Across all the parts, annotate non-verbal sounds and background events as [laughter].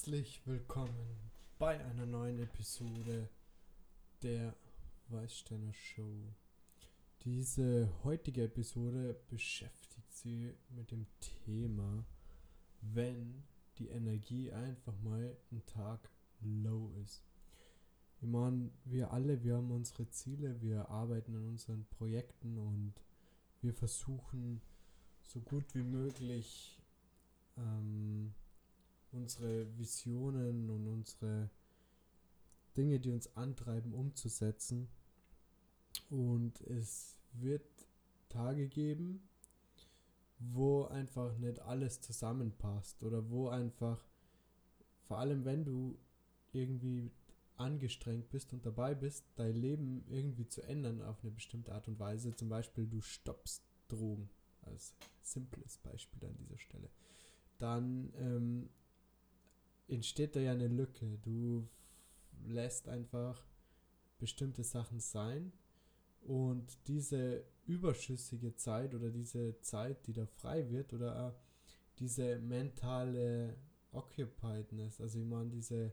Herzlich willkommen bei einer neuen Episode der Weißsteiner Show. Diese heutige Episode beschäftigt sie mit dem Thema, wenn die Energie einfach mal einen Tag low ist. Ich meine, wir alle, wir haben unsere Ziele, wir arbeiten an unseren Projekten und wir versuchen so gut wie möglich ähm, unsere Visionen und unsere Dinge, die uns antreiben, umzusetzen. Und es wird Tage geben, wo einfach nicht alles zusammenpasst oder wo einfach, vor allem wenn du irgendwie angestrengt bist und dabei bist, dein Leben irgendwie zu ändern auf eine bestimmte Art und Weise. Zum Beispiel, du stoppst Drogen, als simples Beispiel an dieser Stelle. Dann ähm, entsteht da ja eine Lücke. Du lässt einfach bestimmte Sachen sein und diese überschüssige Zeit oder diese Zeit, die da frei wird oder diese mentale Occupiedness, also ich meine diese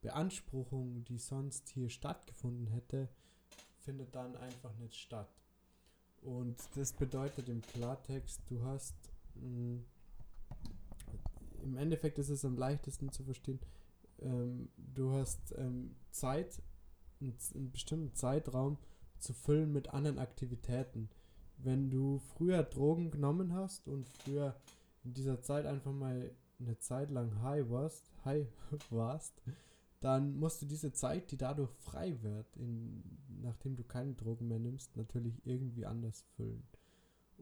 Beanspruchung, die sonst hier stattgefunden hätte, findet dann einfach nicht statt. Und das bedeutet im Klartext, du hast mh, mm, im Endeffekt ist es am leichtesten zu verstehen. Ähm, du hast ähm, Zeit, einen, einen bestimmten Zeitraum zu füllen mit anderen Aktivitäten. Wenn du früher Drogen genommen hast und früher in dieser Zeit einfach mal eine Zeit lang high warst, high [laughs] warst, dann musst du diese Zeit, die dadurch frei wird, in, nachdem du keine Drogen mehr nimmst, natürlich irgendwie anders füllen.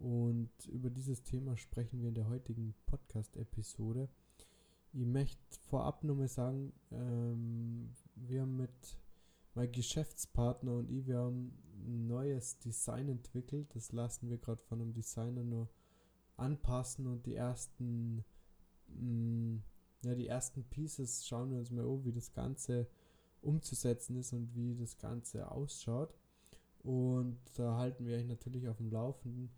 Und über dieses Thema sprechen wir in der heutigen Podcast-Episode. Ich möchte vorab nur mal sagen, ähm, wir haben mit meinem Geschäftspartner und ich, wir haben ein neues Design entwickelt. Das lassen wir gerade von einem Designer nur anpassen und die ersten, mh, mm, ja, die ersten Pieces schauen wir uns mal an, wie das Ganze umzusetzen ist und wie das Ganze ausschaut. Und da halten wir euch natürlich auf dem Laufenden.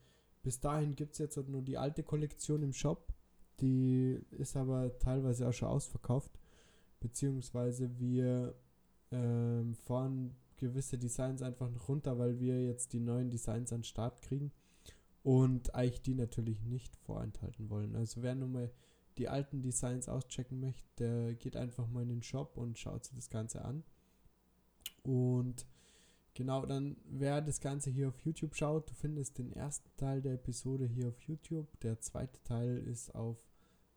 Bis dahin gibt es jetzt halt nur die alte Kollektion im Shop. Die ist aber teilweise auch schon ausverkauft. Beziehungsweise wir ähm, fahren gewisse Designs einfach noch runter, weil wir jetzt die neuen Designs an den Start kriegen. Und eigentlich die natürlich nicht vorenthalten wollen. Also wer nun mal die alten Designs auschecken möchte, der geht einfach mal in den Shop und schaut sich das Ganze an. Und Genau, dann wer das Ganze hier auf YouTube schaut, du findest den ersten Teil der Episode hier auf YouTube. Der zweite Teil ist auf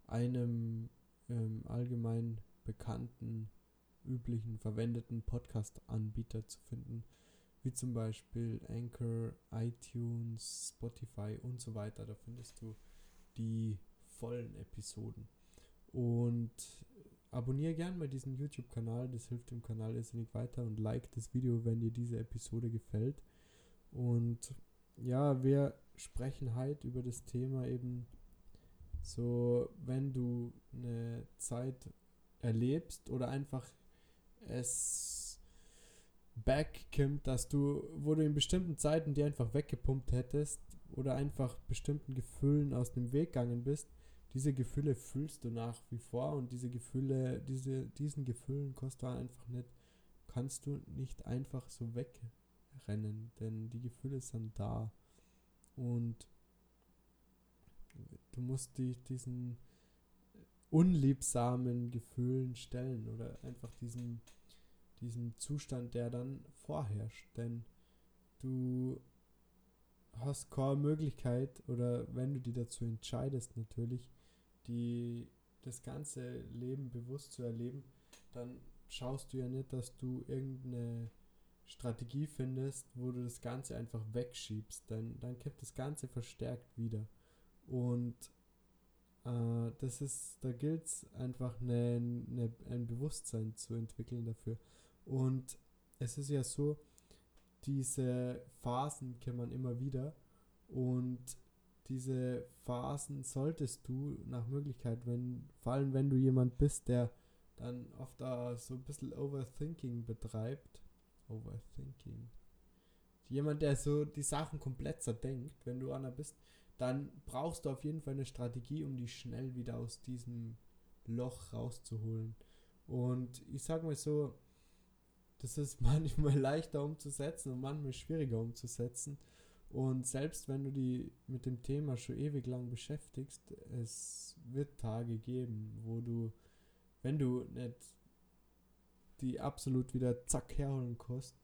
einem ähm, allgemein bekannten, üblichen, verwendeten Podcast-Anbieter zu finden, wie zum Beispiel Anchor, iTunes, Spotify und so weiter. Da findest du die vollen Episoden. Und abonniere gern mal diesen YouTube-Kanal, das hilft dem Kanal irrsinnig weiter und like das Video, wenn dir diese Episode gefällt. Und ja, wir sprechen heute über das Thema eben so, wenn du eine Zeit erlebst oder einfach es backkommt, dass du, wo du in bestimmten Zeiten die einfach weggepumpt hättest oder einfach bestimmten Gefühlen aus dem Weg gegangen bist, diese Gefühle fühlst du nach wie vor und diese Gefühle, diese, diesen Gefühlen kostet du einfach nicht, kannst du nicht einfach so wegrennen, denn die Gefühle sind da. Und du musst dich diesen unliebsamen Gefühlen stellen oder einfach diesen, diesen Zustand, der dann vorherrscht, denn du hast keine Möglichkeit oder wenn du dich dazu entscheidest natürlich, die, das ganze Leben bewusst zu erleben, dann schaust du ja nicht, dass du irgendeine Strategie findest, wo du das Ganze einfach wegschiebst. Dann, dann kippt das Ganze verstärkt wieder. Und äh, das ist, da gilt es einfach eine, eine, ein Bewusstsein zu entwickeln dafür. Und es ist ja so, diese Phasen kennt man immer wieder. Und diese Phasen solltest du nach Möglichkeit, wenn, vor allem wenn du jemand bist, der dann oft da so ein bisschen Overthinking betreibt. Overthinking. Jemand, der so die Sachen komplett zerdenkt, wenn du einer bist, dann brauchst du auf jeden Fall eine Strategie, um dich schnell wieder aus diesem Loch rauszuholen. Und ich sage mal so, das ist [laughs] manchmal leichter umzusetzen und manchmal schwieriger umzusetzen. Und selbst wenn du die mit dem Thema schon ewig lang beschäftigst, es wird Tage geben, wo du, wenn du nicht die absolut wieder zack herholen kannst,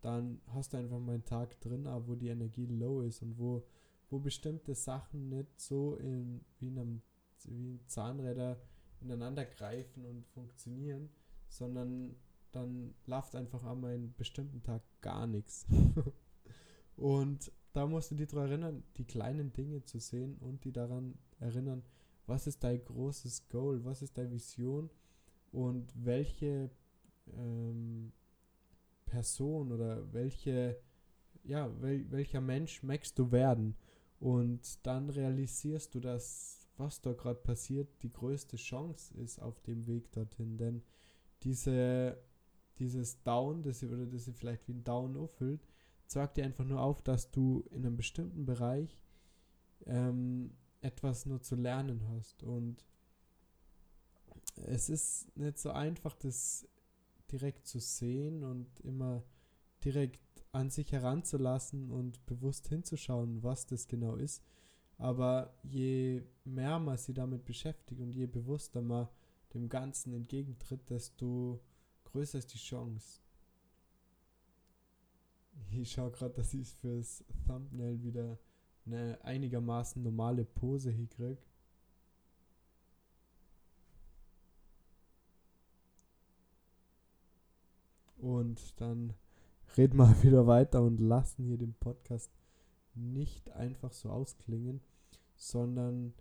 dann hast du einfach mal einen Tag drin, aber wo die Energie low ist und wo, wo bestimmte Sachen nicht so in, wie, in einem, wie Zahnräder ineinander greifen und funktionieren, sondern dann läuft einfach einmal einen bestimmten Tag gar nichts. [laughs] und da musst du dich daran erinnern, die kleinen Dinge zu sehen und die daran erinnern, was ist dein großes Goal, was ist deine Vision und welche ähm, Person oder welche, ja, wel, welcher Mensch möchtest du werden? Und dann realisierst du, dass was da gerade passiert, die größte Chance ist auf dem Weg dorthin. Denn diese, dieses Down, das oder das sie vielleicht wie ein Down auffüllt, zeigt dir einfach nur auf, dass du in einem bestimmten Bereich ähm, etwas nur zu lernen hast. Und es ist nicht so einfach, das direkt zu sehen und immer direkt an sich heranzulassen und bewusst hinzuschauen, was das genau ist. Aber je mehr man sich damit beschäftigt und je bewusster man dem Ganzen entgegentritt, desto größer ist die Chance. Ich schaue gerade, dass ich fürs Thumbnail wieder eine einigermaßen normale Pose hinkriege. Und dann reden wir [laughs] wieder weiter und lassen hier den Podcast nicht einfach so ausklingen, sondern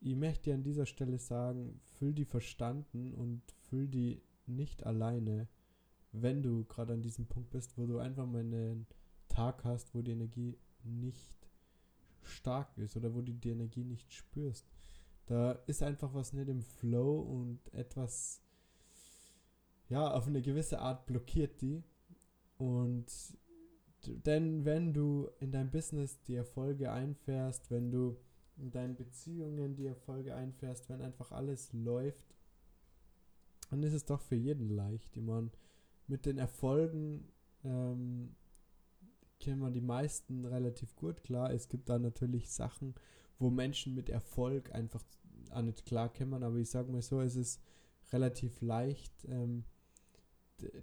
ich möchte dir an dieser Stelle sagen, füll die verstanden und füll die nicht alleine, wenn du gerade an diesem Punkt bist, wo du einfach mal einen Tag hast, wo die Energie nicht stark ist oder wo du die Energie nicht spürst. Da ist einfach was nicht im Flow und etwas ja, auf eine gewisse Art blockiert die. Und denn wenn du in deinem Business die Erfolge einfährst, wenn du in deinen Beziehungen die Erfolge einfährst, wenn einfach alles läuft, dann ist es doch für jeden leicht. Ich meine, mit den Erfolgen ähm, kennen wir die meisten relativ gut klar. Es gibt da natürlich Sachen, wo Menschen mit Erfolg einfach auch nicht klar kennen, aber ich sage mal so, es ist relativ leicht, ähm,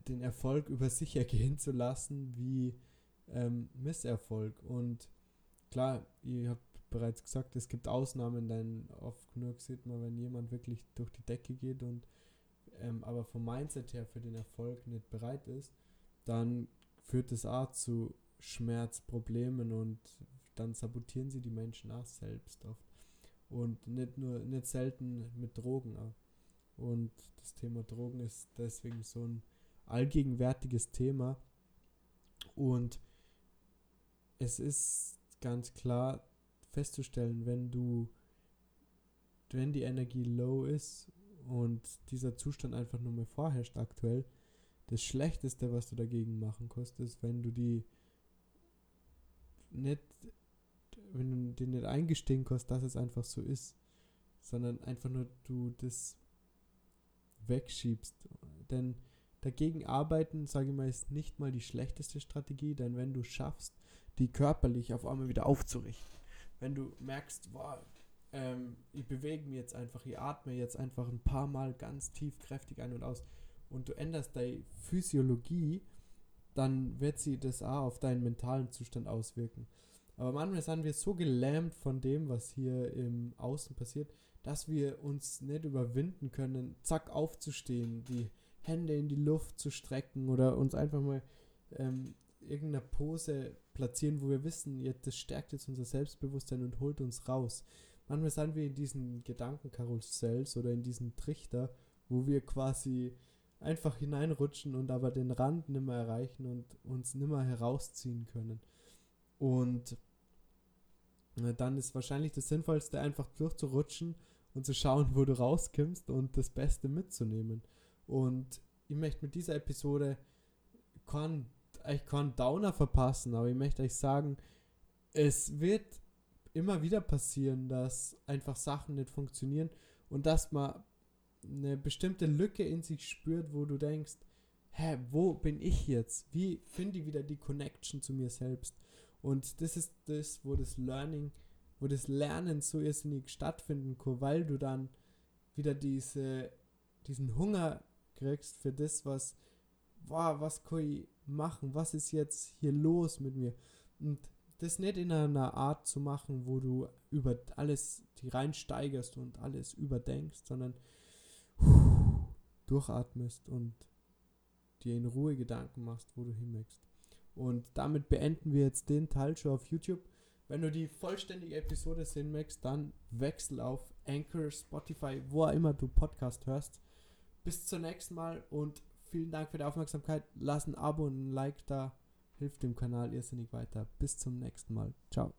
den Erfolg über sich [laughs] ergehen zu lassen wie ähm, Misserfolg. Und klar, ihr habt bereits gesagt, es gibt Ausnahmen, denn oft genug sieht man, wenn jemand wirklich durch die Decke geht und ähm, aber vom Mindset her für den Erfolg nicht bereit ist, dann führt es auch zu Schmerzproblemen und dann sabotieren sie die Menschen auch selbst oft. Und nicht nur, nicht selten mit Drogen auch. Und das Thema Drogen ist deswegen so ein allgegenwärtiges Thema. Und es ist ganz klar festzustellen, wenn du, wenn die Energie low ist und dieser Zustand einfach nur mehr vorherrscht aktuell, das Schlechteste, was du dagegen machen kannst, ist, wenn du die nicht, wenn du dir nicht eingestehen kannst, dass es einfach so ist, sondern einfach nur du das wegschiebst. Denn Dagegen arbeiten, sage ich mal, ist nicht mal die schlechteste Strategie, denn wenn du schaffst, die körperlich auf einmal wieder aufzurichten, wenn du merkst, wow, ähm, ich bewege mich jetzt einfach, ich atme jetzt einfach ein paar Mal ganz tief, kräftig ein und aus und du änderst deine Physiologie, dann wird sie das auch auf deinen mentalen Zustand auswirken. Aber manchmal sind wir so gelähmt von dem, was hier im Außen passiert, dass wir uns nicht überwinden können, zack aufzustehen, die Hände in die Luft zu strecken oder uns einfach mal ähm, irgendeiner Pose platzieren, wo wir wissen, das stärkt jetzt unser Selbstbewusstsein und holt uns raus. Manchmal sind wir in diesen Gedankenkarussells oder in diesen Trichter, wo wir quasi einfach hineinrutschen und aber den Rand nimmer erreichen und uns nimmer herausziehen können. Und äh, dann ist wahrscheinlich das Sinnvollste, einfach durchzurutschen und zu schauen, wo du rauskimmst und das Beste mitzunehmen. Und ich möchte mit dieser Episode keinen, ich kann Downer verpassen, aber ich möchte euch sagen, es wird immer wieder passieren, dass einfach Sachen nicht funktionieren und dass man eine bestimmte Lücke in sich spürt, wo du denkst, hä, wo bin ich jetzt? Wie finde ich wieder die Connection zu mir selbst? Und das ist das, wo das Learning, wo das Lernen so irrsinnig stattfinden kann, weil du dann wieder diese, diesen Hunger kriegst für das, was, wow, was kann ich machen? Was ist jetzt hier los mit mir? Und das nicht in einer Art zu machen, wo du über alles reinsteigerst und alles überdenkst, sondern durchatmest und dir in Ruhe Gedanken machst, wo du hinmöchtest. Und damit beenden wir jetzt den Teil schon auf YouTube. Wenn du die vollständige Episode sehen möchtest, dann wechsel auf Anchor, Spotify, wo auch immer du Podcast hörst. Bis zum nächsten Mal und vielen Dank für die Aufmerksamkeit. Lass ein Abo und ein Like da. Hilft dem Kanal irrsinnig weiter. Bis zum nächsten Mal. Ciao.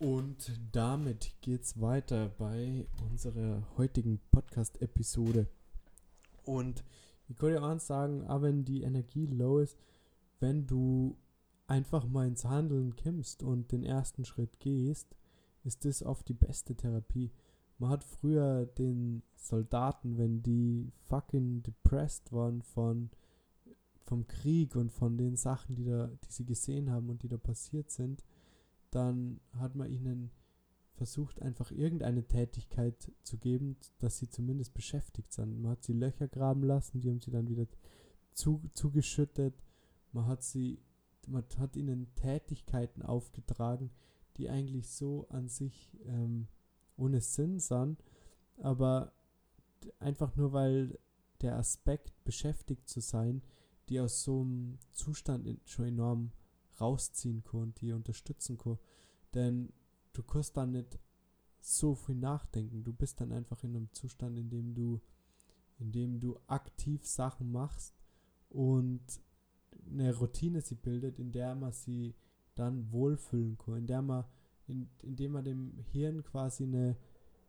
Und damit geht's weiter bei unserer heutigen Podcast-Episode. Und ich kann dir eins sagen, auch wenn die Energie low ist, wenn du einfach mal ins Handeln kimmst und den ersten Schritt gehst, ist das oft die beste Therapie. Man hat früher den Soldaten, wenn die fucking depressed waren von vom Krieg und von den Sachen, die da, die sie gesehen haben und die da passiert sind, dann hat man ihnen versucht, einfach irgendeine Tätigkeit zu geben, dass sie zumindest beschäftigt sind. Man hat sie Löcher graben lassen, die haben sie dann wieder zu, zugeschüttet. Man hat sie, man hat ihnen Tätigkeiten aufgetragen, die eigentlich so an sich ähm, ohne Sinn sind, aber einfach nur weil der Aspekt beschäftigt zu sein, die aus so einem Zustand schon enorm rausziehen kann und die unterstützen kann. Denn du kannst dann nicht so viel nachdenken. Du bist dann einfach in einem Zustand, in dem du, in dem du aktiv Sachen machst und eine Routine sie bildet, in der man sie dann wohlfühlen kann, in der man, in, indem man dem Hirn quasi eine,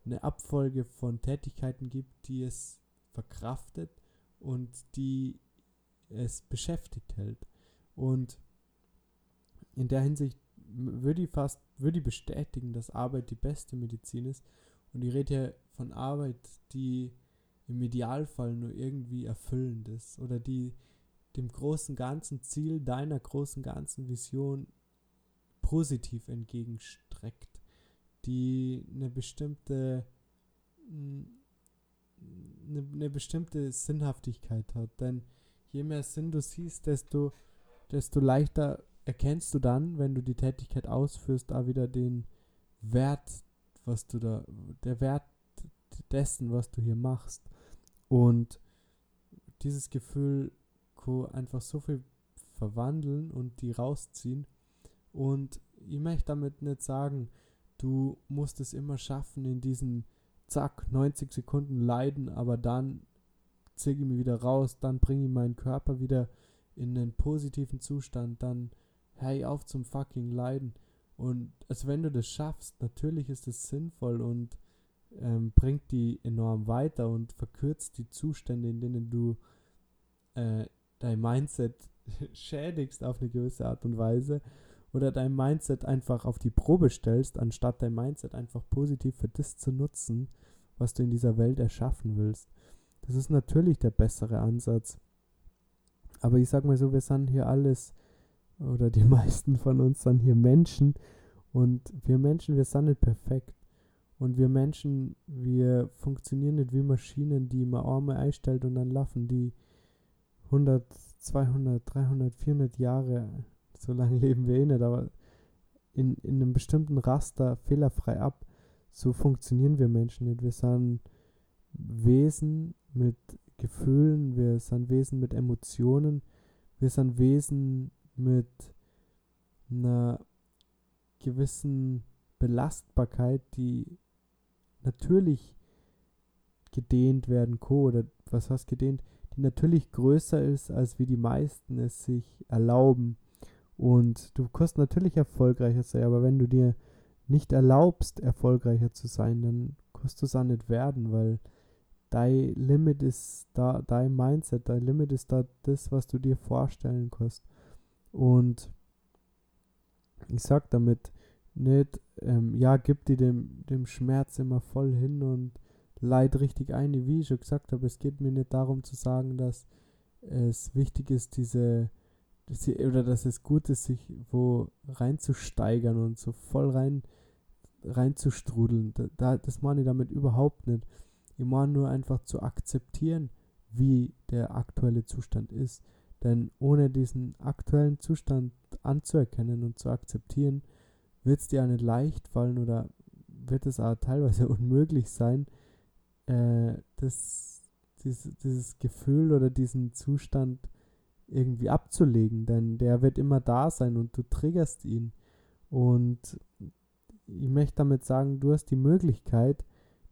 eine Abfolge von Tätigkeiten gibt, die es verkraftet und die es beschäftigt hält. Und in der Hinsicht würde ich fast, würde ich bestätigen, dass Arbeit die beste Medizin ist. Und ich rede hier von Arbeit, die im Idealfall nur irgendwie erfüllend ist oder die dem großen ganzen Ziel deiner großen ganzen Vision positiv entgegenstreckt, die eine bestimmte eine, eine bestimmte Sinnhaftigkeit hat. Denn je mehr Sinn du siehst, desto, desto leichter erkennst du dann, wenn du die Tätigkeit ausführst, auch wieder den Wert, was du da, der Wert dessen, was du hier machst. Und dieses Gefühl einfach so viel verwandeln und die rausziehen. Und ich möchte damit nicht sagen, du musst es immer schaffen, in diesen zack, 90 Sekunden leiden, aber dann ziehe ich mich wieder raus, dann bringe ich meinen Körper wieder in einen positiven Zustand, dann hey auf zum fucking Leiden. Und also wenn du das schaffst, natürlich ist es sinnvoll und ähm, bringt die enorm weiter und verkürzt die Zustände, in denen du äh, dein Mindset [laughs] schädigst auf eine gewisse Art und Weise oder dein Mindset einfach auf die Probe stellst, anstatt dein Mindset einfach positiv für das zu nutzen, was du in dieser Welt erschaffen willst. Das ist natürlich der bessere Ansatz. Aber ich sag mal so, wir sind hier alles oder die [laughs] meisten von uns sind hier Menschen und wir Menschen, wir sind nicht perfekt. Und wir Menschen, wir funktionieren nicht wie Maschinen, die man Arme einstellt und dann laufen die 100, 200, 300, 400 Jahre, so lange leben wir eh nicht, aber in, in einem bestimmten Raster fehlerfrei ab. So funktionieren wir Menschen nicht. Wir sind Wesen mit Gefühlen, wir sind Wesen mit Emotionen, wir sind Wesen mit einer gewissen Belastbarkeit, die natürlich gedehnt werden kann, oder was heißt gedehnt, die natürlich größer ist, als wie die meisten es sich erlauben. Und du kannst natürlich erfolgreicher sein, aber wenn du dir nicht erlaubst, erfolgreicher zu sein, dann kannst du es auch nicht werden, weil dein Limit ist da, dein Mindset, dein Limit ist da das, was du dir vorstellen kannst. Und ich sag damit, nicht, ähm, ja, gib dir dem, dem Schmerz immer voll hin und leid richtig ein, wie ich schon gesagt habe. Es geht mir nicht darum zu sagen, dass es wichtig ist, diese, diese oder dass es gut ist, sich wo reinzusteigern und so voll rein reinzustrudeln. Da, das meine ich damit überhaupt nicht. Ich meine nur einfach zu akzeptieren, wie der aktuelle Zustand ist. Denn ohne diesen aktuellen Zustand anzuerkennen und zu akzeptieren, wird es dir auch nicht leicht fallen oder wird es auch teilweise [laughs] unmöglich sein, äh, das, dieses, dieses Gefühl oder diesen Zustand irgendwie abzulegen. Denn der wird immer da sein und du triggerst ihn. Und ich möchte damit sagen, du hast die Möglichkeit,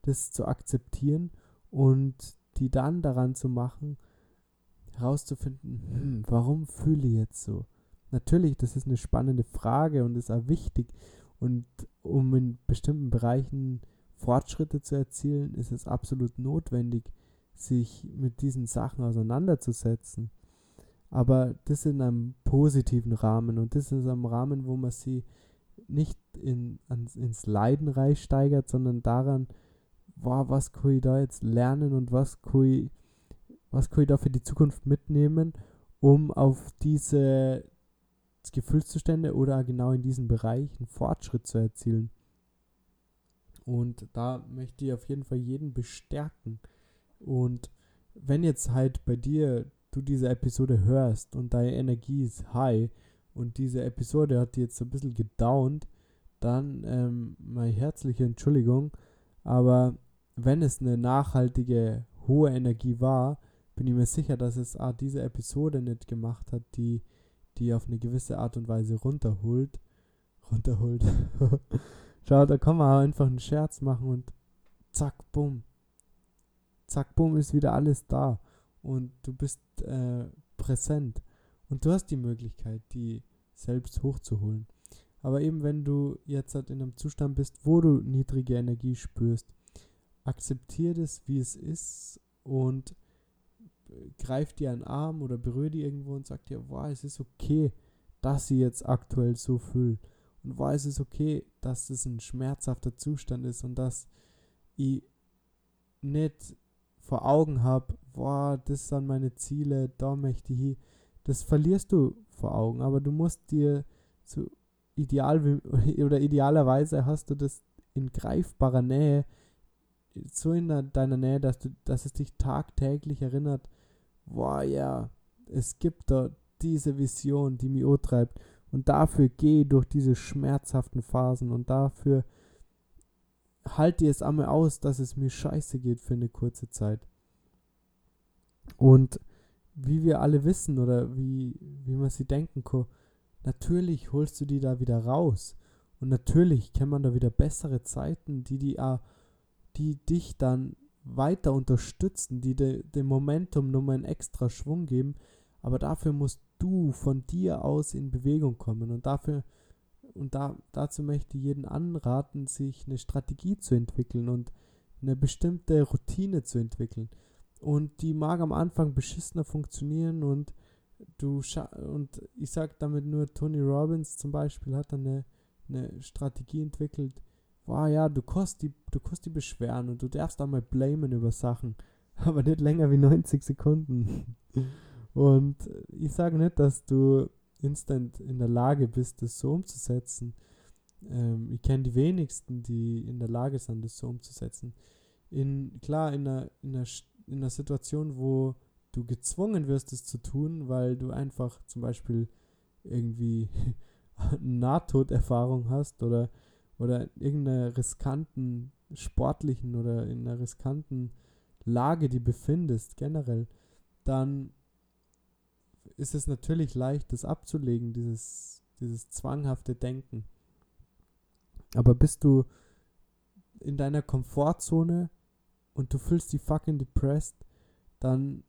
das zu akzeptieren und die dann daran zu machen, herauszufinden, hm, warum fühle ich jetzt so? Natürlich, das ist eine spannende Frage und ist auch wichtig. Und um in bestimmten Bereichen Fortschritte zu erzielen, ist es absolut notwendig, sich mit diesen Sachen auseinanderzusetzen. Aber das in einem positiven Rahmen und das ist einem Rahmen, wo man sie nicht in, ans, ins Leiden reinsteigert, sondern daran, wow, was kann ich da jetzt lernen und was kann ich, was kann ich da für die Zukunft mitnehmen, um auf diese Gefühlszustände oder genau in diesen Bereichen Fortschritt zu erzielen. Und da möchte ich auf jeden Fall jeden bestärken. Und wenn jetzt halt bei dir du diese Episode hörst und deine Energie ist high und diese Episode hat dir jetzt so ein bisschen gedownt, dann ähm, meine herzliche Entschuldigung. Aber wenn es eine nachhaltige, hohe Energie war, bin ich mir sicher, dass es ah, diese Episode nicht gemacht hat, die die auf eine gewisse Art und Weise runterholt. Runterholt. [laughs] Schau, da kann man einfach einen Scherz machen und zack, bumm. Zack, bumm, ist wieder alles da. Und du bist äh, präsent. Und du hast die Möglichkeit, die selbst hochzuholen. Aber eben wenn du jetzt halt in einem Zustand bist, wo du niedrige Energie spürst, akzeptiere das, wie es ist und greif dir einen Arm oder berühre die irgendwo und sag dir, wow, es ist okay, dass sie jetzt aktuell so fühlt. Und wow, es ist okay, dass es ein schmerzhafter Zustand ist und dass ich nicht vor Augen habe, wow, das sind meine Ziele, da möchte ich hin. Das verlierst du vor Augen, aber du musst dir so ideal [laughs] oder idealerweise hast du das in greifbarer Nähe, so in deiner Nähe, dass du, dass es dich tagtäglich erinnert, boah ja, es gibt da diese Vision, die mich treibt. Und dafür gehe durch diese schmerzhaften Phasen und dafür halte es einmal aus, dass es mir scheiße geht für eine kurze Zeit. Und wie wir alle wissen oder wie, wie man sie denken kann, natürlich holst du die da wieder raus. Und natürlich kennt man da wieder bessere Zeiten, die, die, die dich dann weiter unterstützen, die de, dem Momentum nochmal einen extra Schwung geben. Aber dafür musst du von dir aus in Bewegung kommen. Und dafür, und da, dazu möchte ich jeden anraten, sich eine Strategie zu entwickeln und eine bestimmte Routine zu entwickeln. Und die mag am Anfang beschissener funktionieren und du und ich sag damit nur, Tony Robbins zum Beispiel hat dann eine, eine Strategie entwickelt, boah ja, du kannst die, du kannst die beschweren und du darfst auch mal blamen über Sachen, [laughs] aber nicht länger wie 90 Sekunden. Und ich sage nicht, dass du instant in der Lage bist, das so umzusetzen. Ähm, ich kenne die wenigsten, die in der Lage sind, das so umzusetzen. In, klar, in einer, in, einer, in einer Situation, wo du gezwungen wirst, es zu tun, weil du einfach zum Beispiel irgendwie [laughs] Nahtoderfahrung hast oder oder in irgendeiner riskanten sportlichen oder in einer riskanten Lage die befindest, generell, dann ist es natürlich leicht, das abzulegen, dieses, dieses zwanghafte Denken. Aber bist du in deiner Komfortzone und du fühlst dich fucking depressed, dann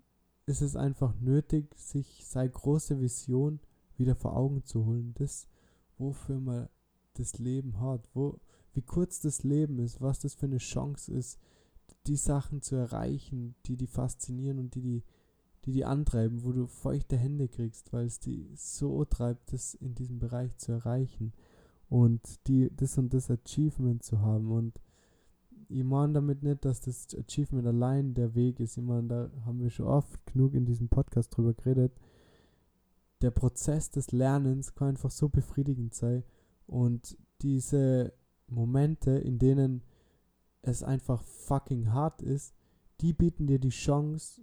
ist es einfach nötig, sich seine große Vision wieder vor Augen zu holen. Das, wofür man das Leben hat, wo, wie kurz das Leben ist, was das für eine Chance ist, die Sachen zu erreichen, die die faszinieren und die die, die, die antreiben, wo du feuchte Hände kriegst, weil es die so treibt, das in diesem Bereich zu erreichen. und die das und das Achievement zu haben. Und ich meine damit nicht, dass das Achievement allein der Weg ist. Ich meine, da haben wir schon oft genug in diesem Podcast drüber geredet. Der Prozess des Lernens kann einfach so befriedigend sein. Und diese Momente, in denen es einfach fucking hart ist, die bieten dir die Chance,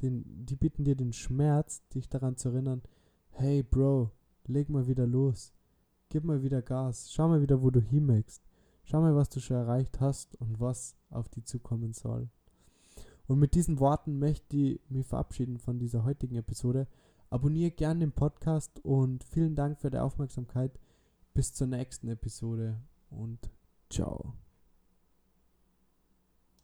den, die bieten dir den Schmerz, dich daran zu erinnern, hey Bro, leg mal wieder los. Gib mal wieder Gas. Schau mal wieder, wo du hinmachst. Schau mal, was du schon erreicht hast und was auf dich zukommen soll. Und mit diesen Worten möchte ich mich verabschieden von dieser heutigen Episode. Abonniere gerne den Podcast und vielen Dank für die Aufmerksamkeit. Bis zur nächsten Episode und ciao.